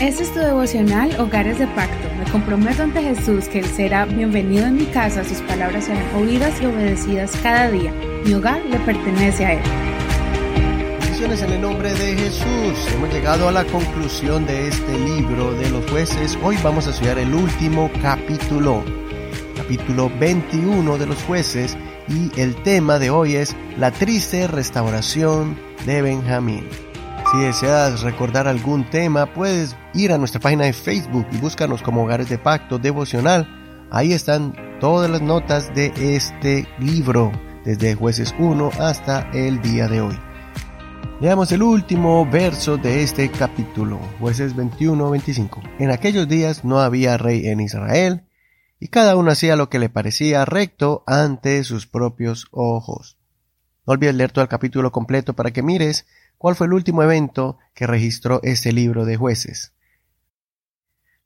Este es tu devocional Hogares de Pacto. Me comprometo ante Jesús que Él será bienvenido en mi casa, sus palabras serán oídas y obedecidas cada día. Mi hogar le pertenece a Él. Bendiciones en el nombre de Jesús. Hemos llegado a la conclusión de este libro de los jueces. Hoy vamos a estudiar el último capítulo, capítulo 21 de los jueces, y el tema de hoy es la triste restauración de Benjamín. Si deseas recordar algún tema, puedes ir a nuestra página de Facebook y búscanos como Hogares de Pacto Devocional. Ahí están todas las notas de este libro, desde jueces 1 hasta el día de hoy. Leamos el último verso de este capítulo, jueces 21-25. En aquellos días no había rey en Israel, y cada uno hacía lo que le parecía recto ante sus propios ojos. No olvides leer todo el capítulo completo para que mires cuál fue el último evento que registró este libro de jueces.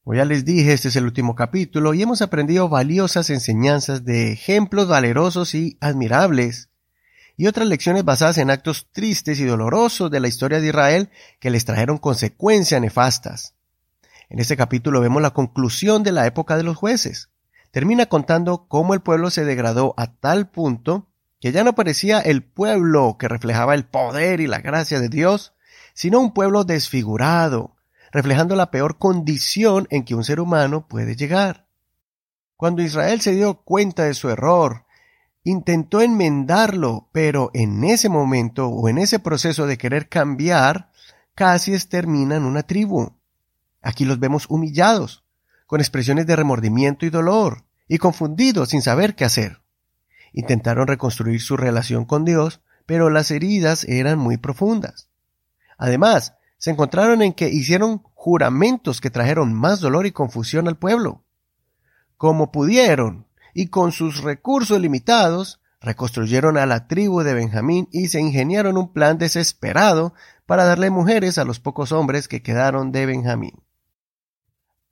Como ya les dije, este es el último capítulo y hemos aprendido valiosas enseñanzas de ejemplos valerosos y admirables y otras lecciones basadas en actos tristes y dolorosos de la historia de Israel que les trajeron consecuencias nefastas. En este capítulo vemos la conclusión de la época de los jueces. Termina contando cómo el pueblo se degradó a tal punto que ya no parecía el pueblo que reflejaba el poder y la gracia de Dios, sino un pueblo desfigurado, reflejando la peor condición en que un ser humano puede llegar. Cuando Israel se dio cuenta de su error, intentó enmendarlo, pero en ese momento o en ese proceso de querer cambiar, casi exterminan una tribu. Aquí los vemos humillados, con expresiones de remordimiento y dolor, y confundidos sin saber qué hacer. Intentaron reconstruir su relación con Dios, pero las heridas eran muy profundas. Además, se encontraron en que hicieron juramentos que trajeron más dolor y confusión al pueblo. Como pudieron, y con sus recursos limitados, reconstruyeron a la tribu de Benjamín y se ingeniaron un plan desesperado para darle mujeres a los pocos hombres que quedaron de Benjamín.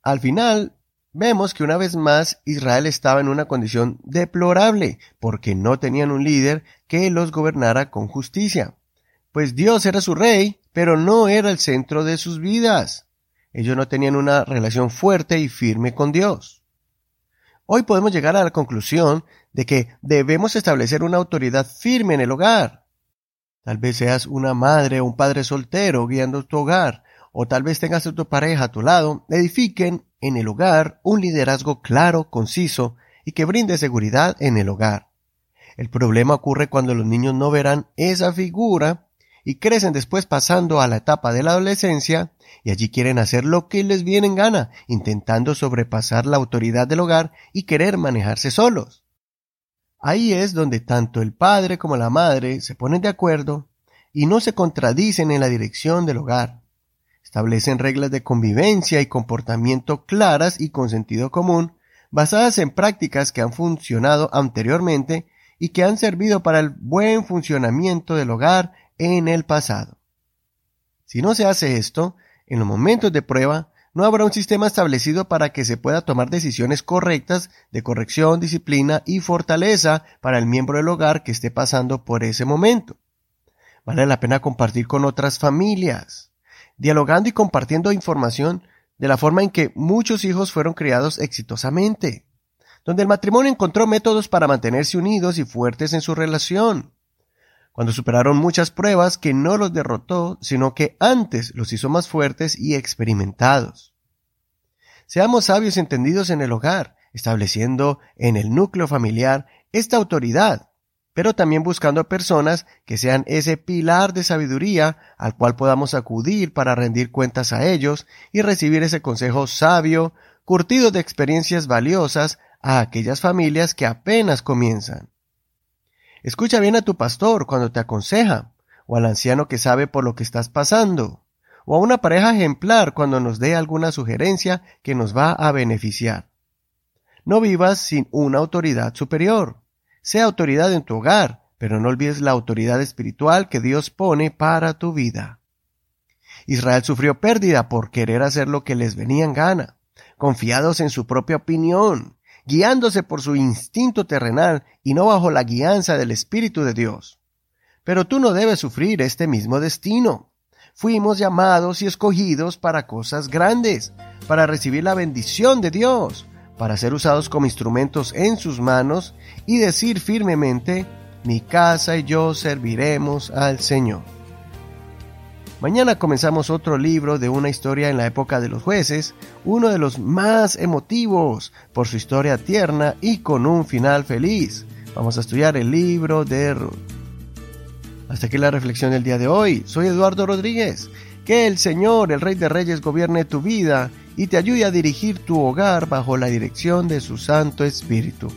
Al final, vemos que una vez más Israel estaba en una condición deplorable, porque no tenían un líder que los gobernara con justicia. Pues Dios era su rey, pero no era el centro de sus vidas. Ellos no tenían una relación fuerte y firme con Dios. Hoy podemos llegar a la conclusión de que debemos establecer una autoridad firme en el hogar. Tal vez seas una madre o un padre soltero guiando tu hogar, o tal vez tengas a tu pareja a tu lado, edifiquen en el hogar un liderazgo claro, conciso y que brinde seguridad en el hogar. El problema ocurre cuando los niños no verán esa figura y crecen después pasando a la etapa de la adolescencia y allí quieren hacer lo que les viene en gana, intentando sobrepasar la autoridad del hogar y querer manejarse solos. Ahí es donde tanto el padre como la madre se ponen de acuerdo y no se contradicen en la dirección del hogar. Establecen reglas de convivencia y comportamiento claras y con sentido común, basadas en prácticas que han funcionado anteriormente y que han servido para el buen funcionamiento del hogar en el pasado. Si no se hace esto, en los momentos de prueba, no habrá un sistema establecido para que se pueda tomar decisiones correctas de corrección, disciplina y fortaleza para el miembro del hogar que esté pasando por ese momento. Vale la pena compartir con otras familias, dialogando y compartiendo información de la forma en que muchos hijos fueron criados exitosamente, donde el matrimonio encontró métodos para mantenerse unidos y fuertes en su relación, cuando superaron muchas pruebas que no los derrotó, sino que antes los hizo más fuertes y experimentados. Seamos sabios entendidos en el hogar, estableciendo en el núcleo familiar esta autoridad pero también buscando personas que sean ese pilar de sabiduría al cual podamos acudir para rendir cuentas a ellos y recibir ese consejo sabio, curtido de experiencias valiosas a aquellas familias que apenas comienzan. Escucha bien a tu pastor cuando te aconseja, o al anciano que sabe por lo que estás pasando, o a una pareja ejemplar cuando nos dé alguna sugerencia que nos va a beneficiar. No vivas sin una autoridad superior. Sea autoridad en tu hogar, pero no olvides la autoridad espiritual que Dios pone para tu vida. Israel sufrió pérdida por querer hacer lo que les venía en gana, confiados en su propia opinión, guiándose por su instinto terrenal y no bajo la guianza del Espíritu de Dios. Pero tú no debes sufrir este mismo destino. fuimos llamados y escogidos para cosas grandes, para recibir la bendición de Dios, para ser usados como instrumentos en sus manos y decir firmemente, mi casa y yo serviremos al Señor. Mañana comenzamos otro libro de una historia en la época de los jueces, uno de los más emotivos por su historia tierna y con un final feliz. Vamos a estudiar el libro de Ruth. Hasta aquí la reflexión del día de hoy. Soy Eduardo Rodríguez. Que el Señor, el Rey de Reyes, gobierne tu vida y te ayude a dirigir tu hogar bajo la dirección de su Santo Espíritu.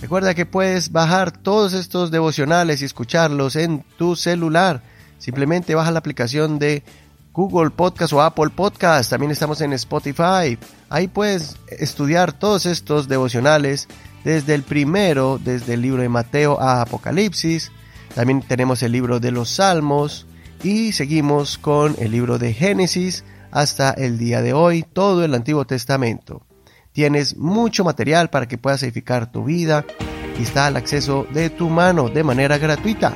Recuerda que puedes bajar todos estos devocionales y escucharlos en tu celular Simplemente baja la aplicación de Google Podcast o Apple Podcast. También estamos en Spotify. Ahí puedes estudiar todos estos devocionales desde el primero, desde el libro de Mateo a Apocalipsis. También tenemos el libro de los Salmos y seguimos con el libro de Génesis hasta el día de hoy, todo el Antiguo Testamento. Tienes mucho material para que puedas edificar tu vida y está al acceso de tu mano de manera gratuita.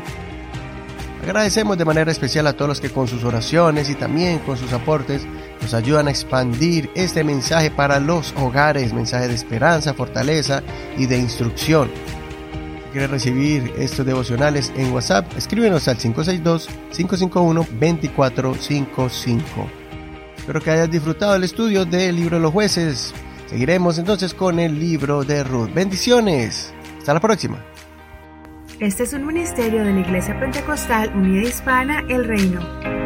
Agradecemos de manera especial a todos los que con sus oraciones y también con sus aportes nos ayudan a expandir este mensaje para los hogares, mensaje de esperanza, fortaleza y de instrucción. Si quieres recibir estos devocionales en WhatsApp, escríbenos al 562-551-2455. Espero que hayas disfrutado el estudio del libro de los jueces. Seguiremos entonces con el libro de Ruth. Bendiciones. Hasta la próxima. Este es un ministerio de la Iglesia Pentecostal Unida Hispana El Reino.